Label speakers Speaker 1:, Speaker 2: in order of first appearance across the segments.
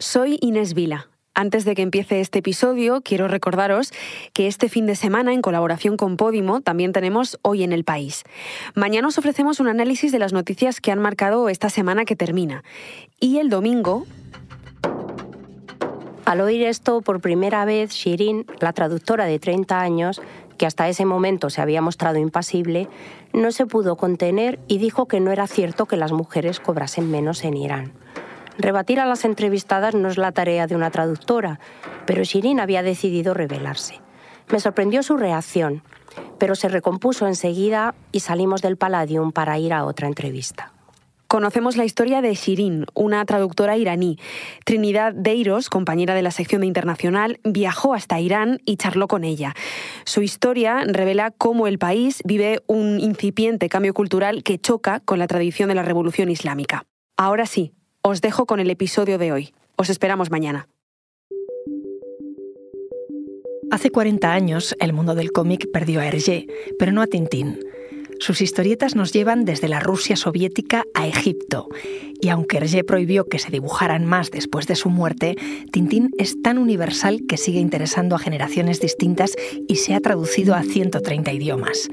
Speaker 1: Soy Inés Vila. Antes de que empiece este episodio, quiero recordaros que este fin de semana, en colaboración con Podimo, también tenemos Hoy en el País. Mañana os ofrecemos un análisis de las noticias que han marcado esta semana que termina. Y el domingo...
Speaker 2: Al oír esto por primera vez, Shirin, la traductora de 30 años, que hasta ese momento se había mostrado impasible, no se pudo contener y dijo que no era cierto que las mujeres cobrasen menos en Irán. Rebatir a las entrevistadas no es la tarea de una traductora, pero Shirin había decidido rebelarse. Me sorprendió su reacción, pero se recompuso enseguida y salimos del Palladium para ir a otra entrevista.
Speaker 1: Conocemos la historia de Shirin, una traductora iraní. Trinidad Deiros, compañera de la sección de Internacional, viajó hasta Irán y charló con ella. Su historia revela cómo el país vive un incipiente cambio cultural que choca con la tradición de la revolución islámica. Ahora sí, os dejo con el episodio de hoy. Os esperamos mañana.
Speaker 3: Hace 40 años, el mundo del cómic perdió a Hergé, pero no a Tintín. Sus historietas nos llevan desde la Rusia soviética a Egipto, y aunque Hergé prohibió que se dibujaran más después de su muerte, Tintín es tan universal que sigue interesando a generaciones distintas y se ha traducido a 130 idiomas.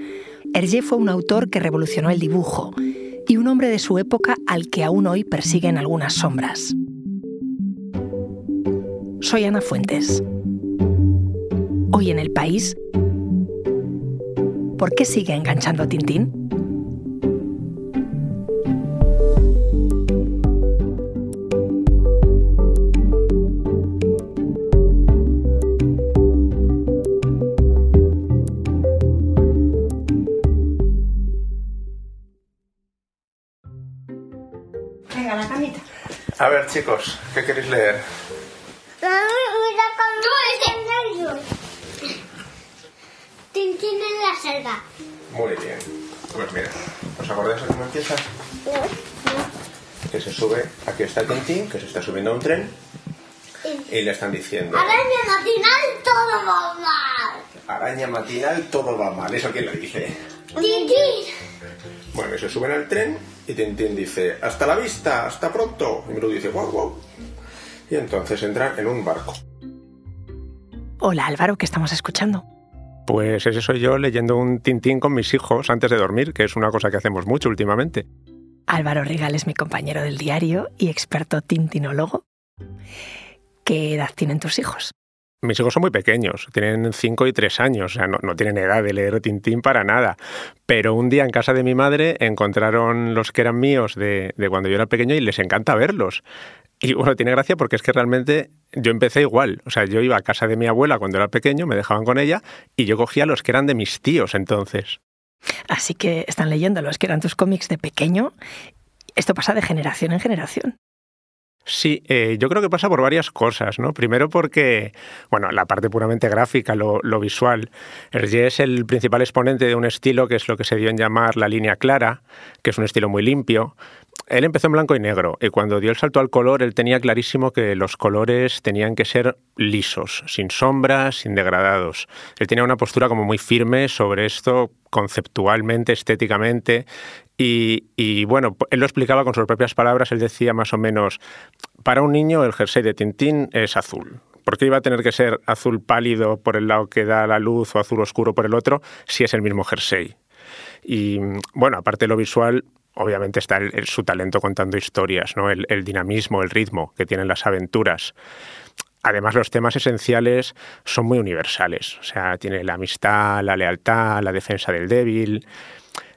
Speaker 3: Hergé fue un autor que revolucionó el dibujo, y un hombre de su época al que aún hoy persiguen algunas sombras. Soy Ana Fuentes. Hoy en el país, ¿por qué sigue enganchando Tintín?
Speaker 4: A ver, chicos, ¿qué queréis leer?
Speaker 5: Tintín en la selva.
Speaker 4: Muy bien. Pues mira, ¿os acordáis de cómo empieza?
Speaker 5: No,
Speaker 4: Que se sube, aquí está Tintín, que se está subiendo a un tren y le están diciendo,
Speaker 5: Araña matinal, todo va mal.
Speaker 4: araña matinal, todo va mal. ¿Eso quién lo dice?
Speaker 5: Tintín.
Speaker 4: Bueno, y se suben al tren y Tintín dice, hasta la vista, hasta pronto. Y Milú dice, guau, guau. Y entonces entran en un barco.
Speaker 3: Hola Álvaro, ¿qué estamos escuchando?
Speaker 6: Pues ese soy yo leyendo un Tintín con mis hijos antes de dormir, que es una cosa que hacemos mucho últimamente.
Speaker 3: Álvaro Rigal es mi compañero del diario y experto tintinólogo. ¿Qué edad tienen tus hijos?
Speaker 6: Mis hijos son muy pequeños, tienen 5 y 3 años, o sea, no, tienen edad de leer Tintín para nada. Pero un día en casa de mi madre encontraron los que eran míos de, de cuando yo era pequeño y les encanta verlos. Y bueno, tiene gracia porque es que realmente yo empecé igual. O sea, yo iba a casa de mi abuela cuando era pequeño, me dejaban con ella y yo cogía los que eran de mis tíos entonces.
Speaker 3: Así que están leyendo los que eran tus cómics de pequeño. Esto pasa de generación en generación.
Speaker 6: Sí, eh, yo creo que pasa por varias cosas, ¿no? Primero porque, bueno, la parte puramente gráfica, lo, visual. Hergé es el principal exponente de un estilo que es lo que se dio en llamar la línea clara, que es un estilo muy limpio. Él empezó en blanco y negro y cuando dio el salto al color, él tenía clarísimo que los colores tenían que ser lisos, sin sombras, sin degradados. Él tenía una postura como muy firme sobre esto conceptualmente, estéticamente, y, y, bueno, él lo explicaba con sus propias palabras, él decía más o menos, para un niño el jersey de Tintín es azul. ¿Por qué iba a tener que ser azul pálido por el lado que da la luz o azul oscuro por el otro si es el mismo jersey? Y bueno, aparte de lo visual, obviamente está su talento contando historias, ¿no? el, dinamismo, el ritmo que tienen las aventuras. Además, los temas esenciales son muy universales. O sea, tiene la amistad, la lealtad, la defensa del débil.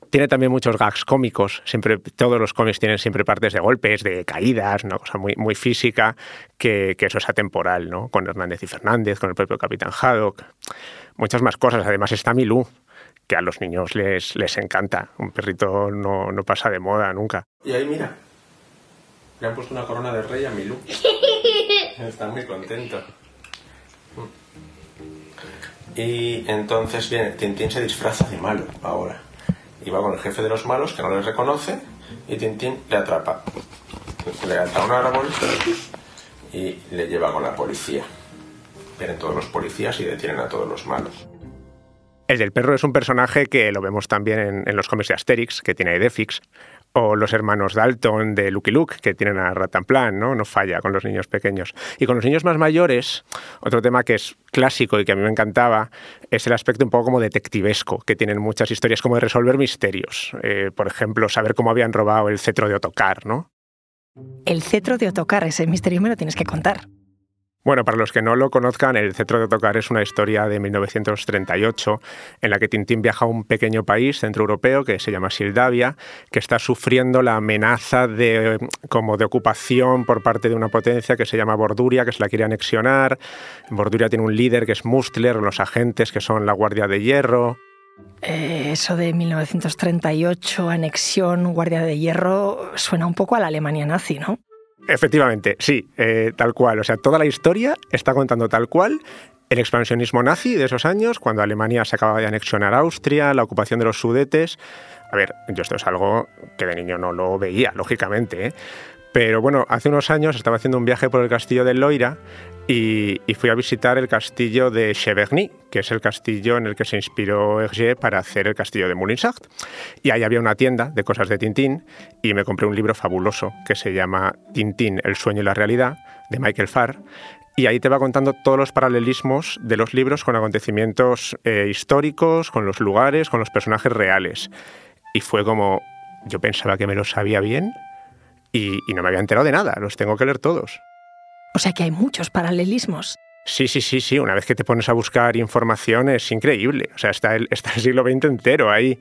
Speaker 6: Tiene también muchos gags cómicos. Siempre, todos los cómics tienen siempre partes de golpes, de caídas, una cosa muy, muy física, que, que eso es atemporal, ¿no? Con Hernández y Fernández, con el propio Capitán Haddock. Muchas más cosas. Además está Milú, que a los niños les, les encanta. Un perrito no, no pasa de moda nunca.
Speaker 4: Y ahí mira, le han puesto una corona de rey a Milú. Está muy contento. Y entonces viene, Tintín se disfraza de malo ahora. Y va con el jefe de los malos que no les reconoce y Tintín le atrapa. Le ata a un árbol y le lleva con la policía. Vienen todos los policías y detienen a todos los malos.
Speaker 6: El del perro es un personaje que lo vemos también en, los cómics de Asterix, que tiene Edefix. o los hermanos Dalton de Lucky Luke, que tienen a Ratanplan, ¿no? No falla con los niños pequeños. Y con los niños más mayores, otro tema que es clásico y que a mí me encantaba es el aspecto un poco como detectivesco, que tienen muchas historias como de resolver misterios. Eh, por ejemplo, saber cómo habían robado el cetro de Otocar, ¿no?
Speaker 3: El cetro de Otocar, ese misterio me lo tienes que contar.
Speaker 6: Bueno, para los que no lo conozcan, El cetro de Otocar es una historia de 1938 en la que Tintín viaja a un pequeño país centroeuropeo que se llama Sildavia, que está sufriendo la amenaza de, como de ocupación por parte de una potencia que se llama Borduria, que se la quiere anexionar. Borduria tiene un líder que es Mustler, los agentes que son la Guardia de Hierro.
Speaker 3: Eh, eso de 1938, anexión, Guardia de Hierro, suena un poco a la Alemania nazi, ¿no?
Speaker 6: Efectivamente, sí, eh, tal cual. O sea, toda la historia está contando tal cual el expansionismo nazi de esos años, cuando Alemania se acababa de anexionar Austria, la ocupación de los Sudetes. A ver, yo esto es algo que de niño no lo veía, lógicamente, ¿eh? Pero bueno, hace unos años estaba haciendo un viaje por el castillo de Loira y, fui a visitar el castillo de Cheverny, que es el castillo en el que se inspiró Hergé para hacer el castillo de Moulinsart. Y ahí había una tienda de cosas de Tintín y me compré un libro fabuloso que se llama Tintín, el sueño y la realidad, de Michael Farr. Y ahí te va contando todos los paralelismos de los libros con acontecimientos eh, históricos, con los lugares, con los personajes reales. Y fue como, yo pensaba que me lo sabía bien y, no me había enterado de nada, los tengo que leer todos.
Speaker 3: O sea que hay muchos paralelismos.
Speaker 6: Sí, sí, sí, sí. Una vez que te pones a buscar información es increíble. O sea, está el, está el siglo XX entero ahí.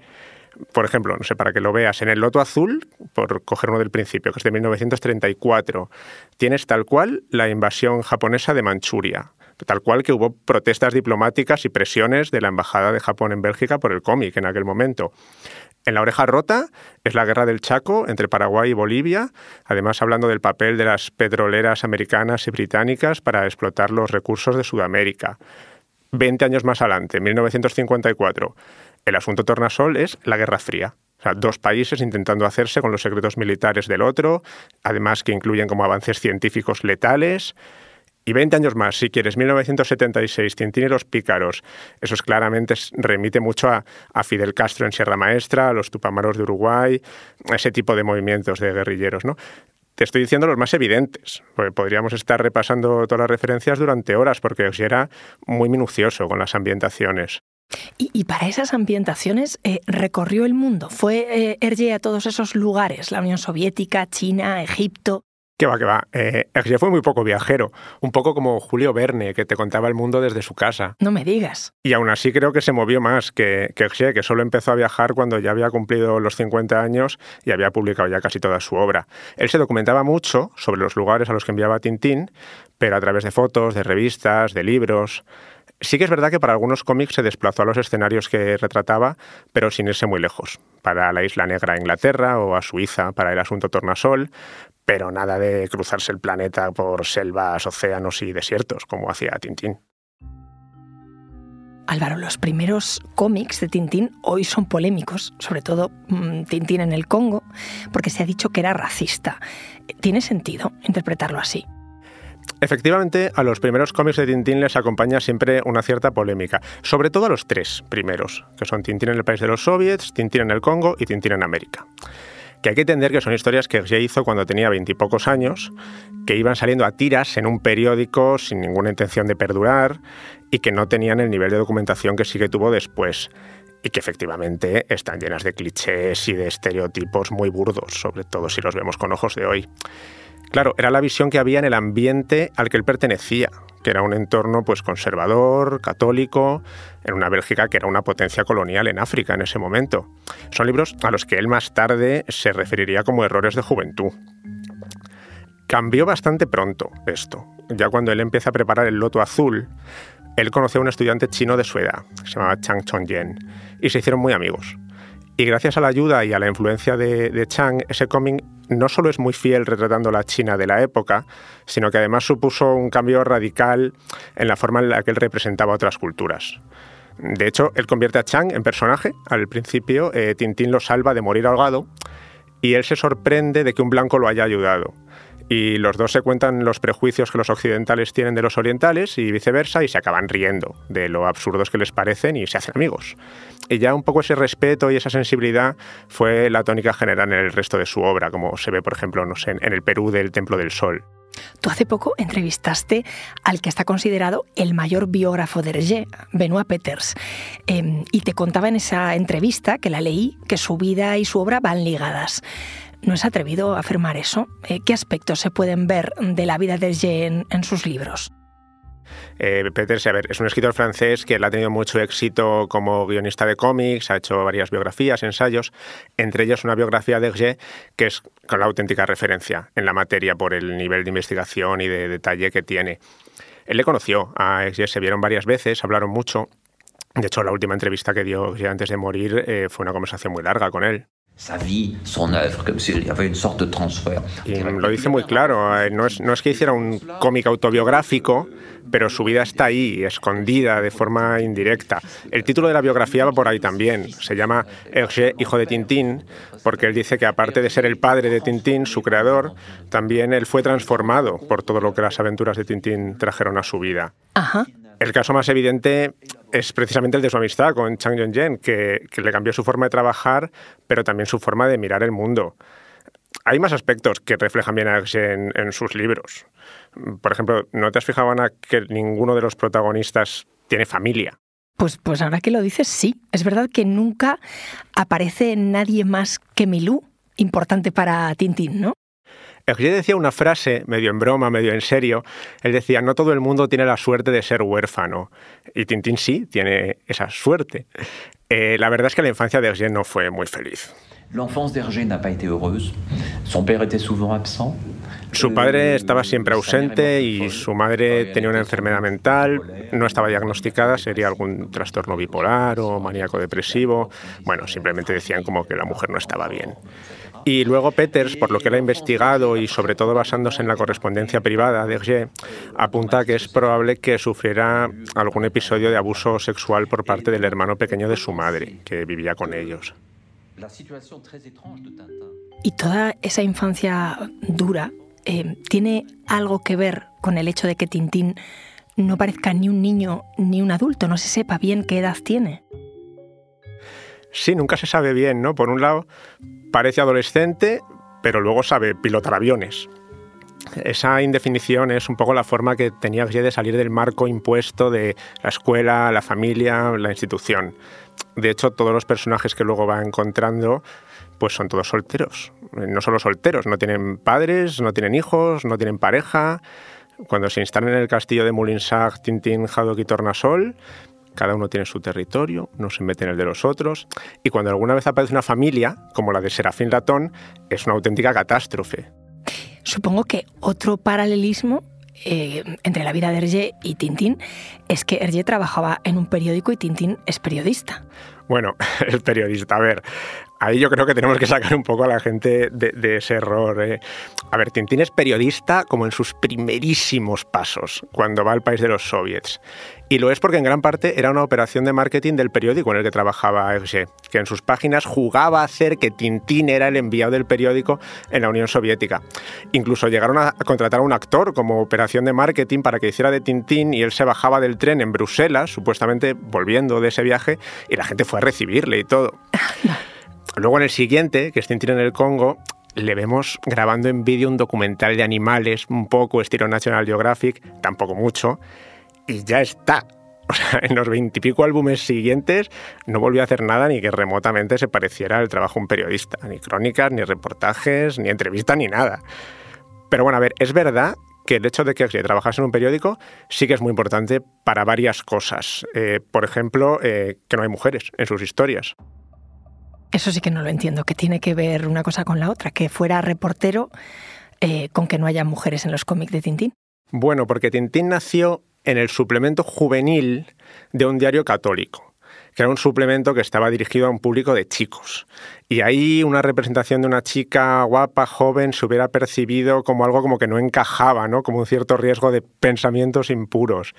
Speaker 6: Por ejemplo, no sé, para que lo veas, en el Loto Azul, por coger uno del principio, que es de 1934, tienes tal cual la invasión japonesa de Manchuria. Tal cual que hubo protestas diplomáticas y presiones de la Embajada de Japón en Bélgica por el cómic en aquel momento. En La oreja rota es la guerra del Chaco entre Paraguay y Bolivia, además hablando del papel de las petroleras americanas y británicas para explotar los recursos de Sudamérica. Veinte años más adelante, 1954, el asunto tornasol es la Guerra Fría. O sea, dos países intentando hacerse con los secretos militares del otro, además que incluyen como avances científicos letales. Y 20 años más, si quieres, 1976, Tintín y los pícaros. Eso es claramente remite mucho a, Fidel Castro en Sierra Maestra, a los Tupamaros de Uruguay, ese tipo de movimientos de guerrilleros, ¿no? Te estoy diciendo los más evidentes, porque podríamos estar repasando todas las referencias durante horas, porque era muy minucioso con las ambientaciones.
Speaker 3: Y, para esas ambientaciones eh, recorrió el mundo. Fue eh, a todos esos lugares, la Unión Soviética, China, Egipto.
Speaker 6: Que va, que va. Eh, fue muy poco viajero, un poco como Julio Verne, que te contaba el mundo desde su casa.
Speaker 3: No me digas.
Speaker 6: Y aún así creo que se movió más que, que que solo empezó a viajar cuando ya había cumplido los 50 años y había publicado ya casi toda su obra. Él se documentaba mucho sobre los lugares a los que enviaba Tintín, pero a través de fotos, de revistas, de libros. Sí que es verdad que para algunos cómics se desplazó a los escenarios que retrataba, pero sin irse muy lejos. Para la Isla Negra a Inglaterra o a Suiza para el asunto Tornasol, pero nada de cruzarse el planeta por selvas, océanos y desiertos, como hacía Tintín.
Speaker 3: Álvaro, los primeros cómics de Tintín hoy son polémicos, sobre todo mm, Tintín en el Congo, porque se ha dicho que era racista. ¿Tiene sentido interpretarlo así?
Speaker 6: Efectivamente, a los primeros cómics de Tintín les acompaña siempre una cierta polémica, sobre todo a los tres primeros, que son Tintín en el país de los soviets, Tintín en el Congo y Tintín en América que hay que entender que son historias que ya hizo cuando tenía veintipocos años, que iban saliendo a tiras en un periódico sin ninguna intención de perdurar y que no tenían el nivel de documentación que sí que tuvo después y que efectivamente están llenas de clichés y de estereotipos muy burdos, sobre todo si los vemos con ojos de hoy. Claro, era la visión que había en el ambiente al que él pertenecía, que era un entorno pues conservador, católico, en una Bélgica que era una potencia colonial en África en ese momento. Son libros a los que él más tarde se referiría como errores de juventud. Cambió bastante pronto esto. Ya cuando él empieza a preparar el loto azul, él conoció a un estudiante chino de su edad, se llamaba Chang Chong-yen, y se hicieron muy amigos. Y gracias a la ayuda y a la influencia de, Chang, ese cómic no solo es muy fiel retratando la China de la época, sino que además supuso un cambio radical en la forma en la que él representaba otras culturas. De hecho, él convierte a Chang en personaje. Al principio, eh, Tintín lo salva de morir ahogado y él se sorprende de que un blanco lo haya ayudado. Y los dos se cuentan los prejuicios que los occidentales tienen de los orientales y viceversa y se acaban riendo de lo absurdos que les parecen y se hacen amigos. Y ya un poco ese respeto y esa sensibilidad fue la tónica general en el resto de su obra, como se ve, por ejemplo, en el Perú del Templo del Sol.
Speaker 3: Tú hace poco entrevistaste al que está considerado el mayor biógrafo de Hergé, Benoit Peters, em, y te contaba en esa entrevista, que la leí, que su vida y su obra van ligadas. ¿No es atrevido a afirmar eso? Eh, ¿Qué aspectos se pueden ver de la vida de Hergé en, sus libros?
Speaker 6: Eh, Peter Sever es un escritor francés que ha tenido mucho éxito como guionista de cómics, ha hecho varias biografías, ensayos, entre ellos una biografía de Hergé que es con la auténtica referencia en la materia por el nivel de investigación y de detalle que tiene. Él le conoció a Hergé, se vieron varias veces, hablaron mucho. De hecho, la última entrevista que dio antes de morir eh, fue una conversación muy larga con él.
Speaker 7: Y
Speaker 6: lo dice muy claro, eh, no es, no es que hiciera un cómic autobiográfico, pero su vida está ahí, escondida de forma indirecta. El título de la biografía va por ahí también. Se llama Hergé, hijo de Tintín, porque él dice que aparte de ser el padre de Tintín, su creador, también él fue transformado por todo lo que las aventuras de Tintín trajeron a su vida.
Speaker 3: Ajá.
Speaker 6: El caso más evidente es precisamente el de su amistad con Chang Yong-jen, que, le cambió su forma de trabajar, pero también su forma de mirar el mundo. Hay más aspectos que reflejan bien a en, en sus libros. Por ejemplo, ¿no te has fijado, Ana, que ninguno de los protagonistas tiene familia?
Speaker 3: Pues, pues ahora que lo dices, sí. Es verdad que nunca aparece nadie más que Milú, importante para Tintín, ¿no?
Speaker 6: Hergé decía una frase, medio en broma, medio en serio. Él decía, no todo el mundo tiene la suerte de ser huérfano. Y Tintín sí, tiene esa suerte. Eh, la verdad es que la infancia de Hergé no fue muy feliz. Su padre estaba siempre ausente y su madre tenía una enfermedad mental, no estaba diagnosticada, sería algún trastorno bipolar o maníaco depresivo. Bueno, simplemente decían como que la mujer no estaba bien. Y luego Peters, por lo que él ha investigado y sobre todo basándose en la correspondencia privada de Hergé, apunta que es probable que sufriera algún episodio de abuso sexual por parte del hermano pequeño de su madre, que vivía con ellos.
Speaker 3: Y toda esa infancia dura eh, tiene algo que ver con el hecho de que Tintín no parezca ni un niño ni un adulto, no se sepa bien qué edad tiene.
Speaker 6: Sí, nunca se sabe bien, ¿no? Por un lado, parece adolescente, pero luego sabe pilotar aviones. Esa indefinición es un poco la forma que tenía de salir del marco impuesto de la escuela, la familia, la institución. De hecho, todos los personajes que luego va encontrando pues son todos solteros. No solo solteros, no tienen padres, no tienen hijos, no tienen pareja. Cuando se instalan en el castillo de Moulinsart, Tintín, Haddock y Tornasol, cada uno tiene su territorio, no se mete en el de los otros, y cuando alguna vez aparece una familia, como la de Serafín Latón, es una auténtica catástrofe.
Speaker 3: Supongo que otro paralelismo eh, entre la vida de Hergé y Tintín es que Hergé trabajaba en un periódico y Tintín es periodista.
Speaker 6: Bueno, el periodista, a ver, ahí yo creo que tenemos que sacar un poco a la gente de, ese error. ¿eh? A ver, Tintín es periodista como en sus primerísimos pasos, cuando va al país de los soviets. Y lo es porque en gran parte era una operación de marketing del periódico en el que trabajaba Hergé, que en sus páginas jugaba a hacer que Tintín era el enviado del periódico en la Unión Soviética. Incluso llegaron a contratar a un actor como operación de marketing para que hiciera de Tintín y él se bajaba del tren en Bruselas, supuestamente volviendo de ese viaje, y la gente fue a recibirle y todo. Luego en el siguiente, que es Tintín en el Congo, le vemos grabando en vídeo un documental de animales, un poco estilo National Geographic, tampoco mucho, y ya está. O sea, en los veintipico álbumes siguientes no volvió a hacer nada ni que remotamente se pareciera al trabajo de un periodista. Ni crónicas, ni reportajes, ni entrevistas, ni nada. Pero bueno, a ver, es verdad que el hecho de que trabajase en un periódico sí que es muy importante para varias cosas. Eh, por ejemplo, eh, que no hay mujeres en sus historias.
Speaker 3: Eso sí que no lo entiendo, que tiene que ver una cosa con la otra, que fuera reportero eh, con que no haya mujeres en los cómics de Tintín.
Speaker 6: Bueno, porque Tintín nació en el suplemento juvenil de un diario católico, que era un suplemento que estaba dirigido a un público de chicos. Y ahí una representación de una chica guapa, joven, se hubiera percibido como algo como que no encajaba, ¿no? como un cierto riesgo de pensamientos impuros.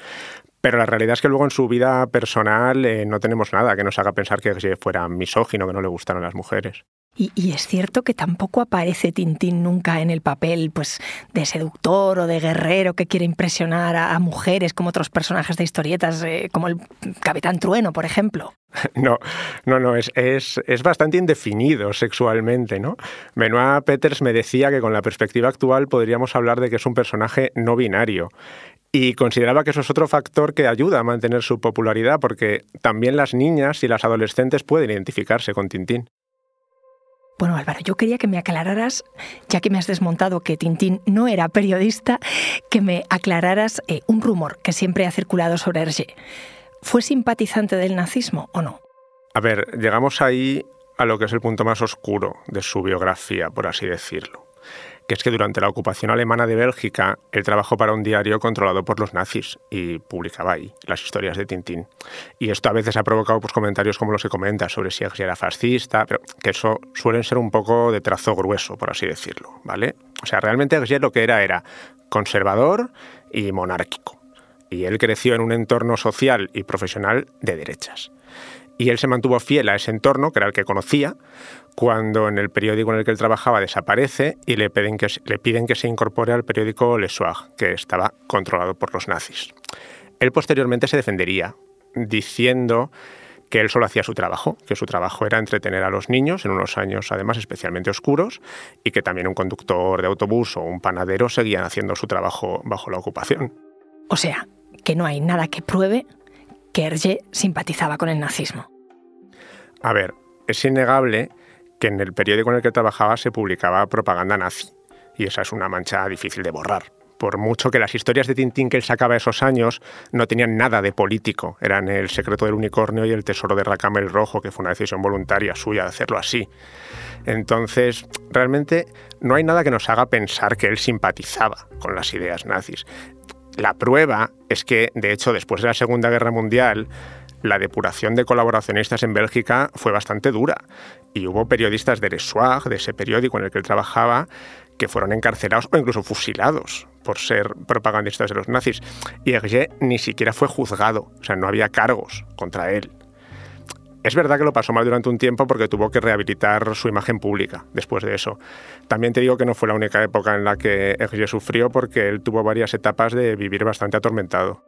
Speaker 6: Pero la realidad es que luego en su vida personal eh, no tenemos nada que nos haga pensar que fuera misógino, que no le gustaran las mujeres.
Speaker 3: Y, es cierto que tampoco aparece Tintín nunca en el papel pues, de seductor o de guerrero que quiere impresionar a, mujeres como otros personajes de historietas, eh, como el Capitán Trueno, por ejemplo.
Speaker 6: No, no, no, es, es, es, bastante indefinido sexualmente, ¿no? Benoit Peters me decía que con la perspectiva actual podríamos hablar de que es un personaje no binario. Y consideraba que eso es otro factor que ayuda a mantener su popularidad, porque también las niñas y las adolescentes pueden identificarse con Tintín.
Speaker 3: Bueno, Álvaro, yo quería que me aclararas, ya que me has desmontado que Tintín no era periodista, que me aclararas eh, un rumor que siempre ha circulado sobre Hergé. ¿Fue simpatizante del nazismo o no?
Speaker 6: A ver, llegamos ahí a lo que es el punto más oscuro de su biografía, por así decirlo que es que durante la ocupación alemana de Bélgica, él trabajó para un diario controlado por los nazis y publicaba ahí las historias de Tintín. Y esto a veces ha provocado pues, comentarios como los que comenta sobre si era fascista, pero que eso suelen ser un poco de trazo grueso, por así decirlo, ¿vale? O sea, realmente Hergé lo que era era conservador y monárquico. Y él creció en un entorno social y profesional de derechas. Y él se mantuvo fiel a ese entorno, que era el que conocía, cuando en el periódico en el que él trabajaba desaparece y le piden que, le piden que se incorpore al periódico Le Soir, que estaba controlado por los nazis. Él posteriormente se defendería, diciendo que él solo hacía su trabajo, que su trabajo era entretener a los niños en unos años además especialmente oscuros y que también un conductor de autobús o un panadero seguían haciendo su trabajo bajo la ocupación.
Speaker 3: O sea, que no hay nada que pruebe que Hergé simpatizaba con el nazismo.
Speaker 6: A ver, es innegable que en el periódico en el que trabajaba se publicaba propaganda nazi, y esa es una mancha difícil de borrar. Por mucho que las historias de Tintín que él sacaba esos años no tenían nada de político, eran el secreto del unicornio y el tesoro de Racamel Rojo, que fue una decisión voluntaria suya de hacerlo así. Entonces, realmente no hay nada que nos haga pensar que él simpatizaba con las ideas nazis. La prueba es que, de hecho, después de la Segunda Guerra Mundial, la depuración de colaboracionistas en Bélgica fue bastante dura y hubo periodistas de Le Soir, de ese periódico en el que él trabajaba, que fueron encarcelados o incluso fusilados por ser propagandistas de los nazis. Y Hergé ni siquiera fue juzgado, o sea, no había cargos contra él. Es verdad que lo pasó mal durante un tiempo porque tuvo que rehabilitar su imagen pública después de eso. También te digo que no fue la única época en la que Hergé sufrió porque él tuvo varias etapas de vivir bastante atormentado.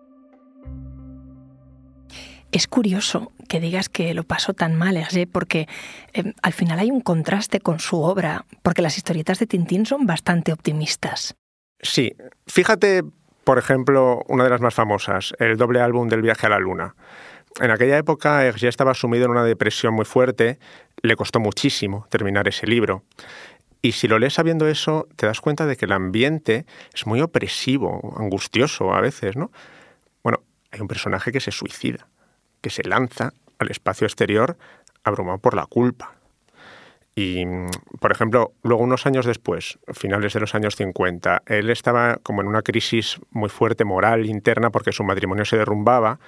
Speaker 3: Es curioso que digas que lo pasó tan mal, Hergé, porque em, al final hay un contraste con su obra, porque las historietas de Tintín son bastante optimistas.
Speaker 6: Sí, fíjate, por ejemplo, una de las más famosas, el doble álbum del viaje a la luna. En aquella época Hergé estaba sumido en una depresión muy fuerte, le costó muchísimo terminar ese libro. Y si lo lees sabiendo eso, te das cuenta de que el ambiente es muy opresivo, angustioso a veces, ¿no? Bueno, hay un personaje que se suicida que se lanza al espacio exterior abrumado por la culpa. Y, por ejemplo, luego unos años después, finales de los años 50, él estaba como en una crisis muy fuerte moral interna porque su matrimonio se derrumbaba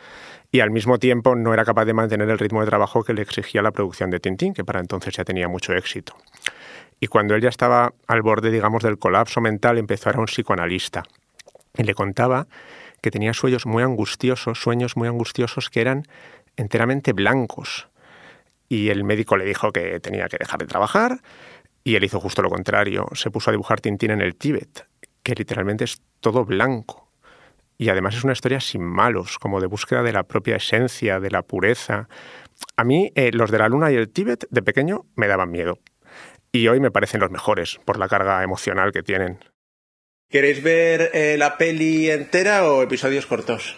Speaker 6: y al mismo tiempo no era capaz de mantener el ritmo de trabajo que le exigía la producción de Tintín, que para entonces ya tenía mucho éxito. Y cuando él ya estaba al borde, digamos, del colapso mental, empezó a ir a un psicoanalista y le contaba que tenía sueños muy angustiosos, sueños muy angustiosos que eran enteramente blancos. Y el médico le dijo que tenía que dejar de trabajar y él hizo justo lo contrario. Se puso a dibujar Tintín en el Tíbet, que literalmente es todo blanco. Y además es una historia sin malos, como de búsqueda de la propia esencia, de la pureza. A mí eh, los de la luna y el Tíbet de pequeño me daban miedo. Y hoy me parecen los mejores por la carga emocional que tienen.
Speaker 4: ¿Queréis ver eh, la peli entera o episodios cortos?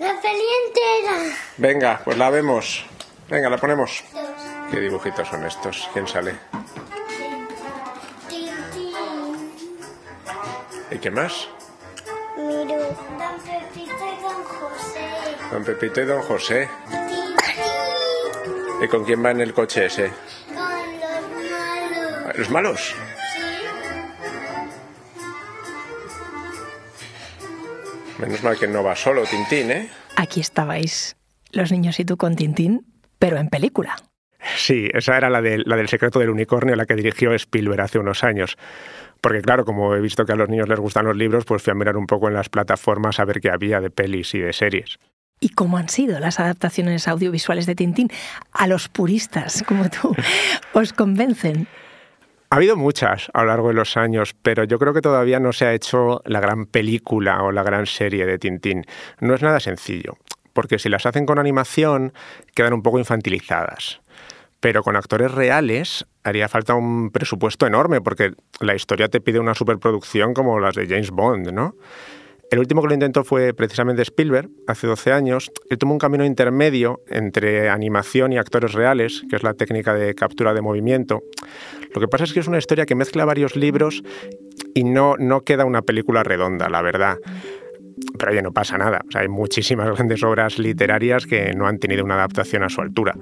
Speaker 5: La peli entera.
Speaker 6: Venga, pues la vemos. Venga, la ponemos. ¿Qué dibujitos son estos? ¿Quién sale? ¿Y qué más?
Speaker 5: Miro, Don Pepito y Don José.
Speaker 6: Don Pepito y Don José. ¿Y con quién va en el coche ese?
Speaker 5: Con los malos.
Speaker 6: ¿Los malos? Menos mal que no va solo Tintín, ¿eh?
Speaker 3: Aquí estabais los niños y tú con Tintín, pero en película.
Speaker 6: Sí, esa era la, la del secreto del unicornio, la que dirigió Spielberg hace unos años. Porque claro, como he visto que a los niños les gustan los libros, pues fui a mirar un poco en las plataformas a ver qué había de pelis y de series.
Speaker 3: ¿Y cómo han sido las adaptaciones audiovisuales de Tintín? A los puristas como tú, ¿os convencen?
Speaker 6: Ha habido muchas a lo largo de los años, pero yo creo que todavía no se ha hecho la gran película o la gran serie de Tintín. No es nada sencillo, porque si las hacen con animación quedan un poco infantilizadas. Pero con actores reales haría falta un presupuesto enorme, porque la historia te pide una superproducción como las de James Bond, ¿no? El último que lo intentó fue precisamente Spielberg, hace 12 años. Él tomó un camino intermedio entre animación y actores reales, que es la técnica de captura de movimiento. Lo que pasa es que es una historia que mezcla varios libros y no, no queda una película redonda, la verdad. Pero oye, no pasa nada. hay muchísimas grandes obras literarias que no han tenido una adaptación a su altura.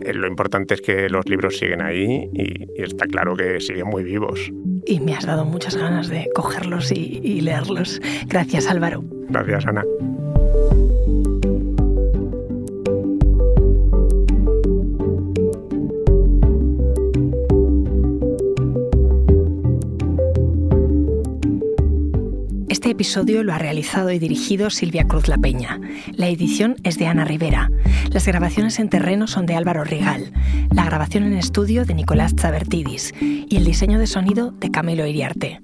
Speaker 6: Eh, lo importante es que los libros siguen ahí y, está claro que siguen muy vivos.
Speaker 3: Y me has dado muchas ganas de cogerlos y leerlos. Gracias, Álvaro.
Speaker 6: Gracias, Ana.
Speaker 3: Episodio lo ha realizado y dirigido Silvia Cruz La Peña. La edición es de Ana Rivera. Las grabaciones en terreno son de Álvaro Rigal. La grabación en estudio de Nicolás Chabertidis. Y el diseño de sonido de Camilo Iriarte.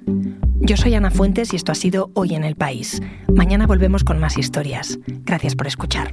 Speaker 3: Yo soy Ana Fuentes y esto ha sido Hoy en el País. Mañana volvemos con más historias. Gracias por escuchar.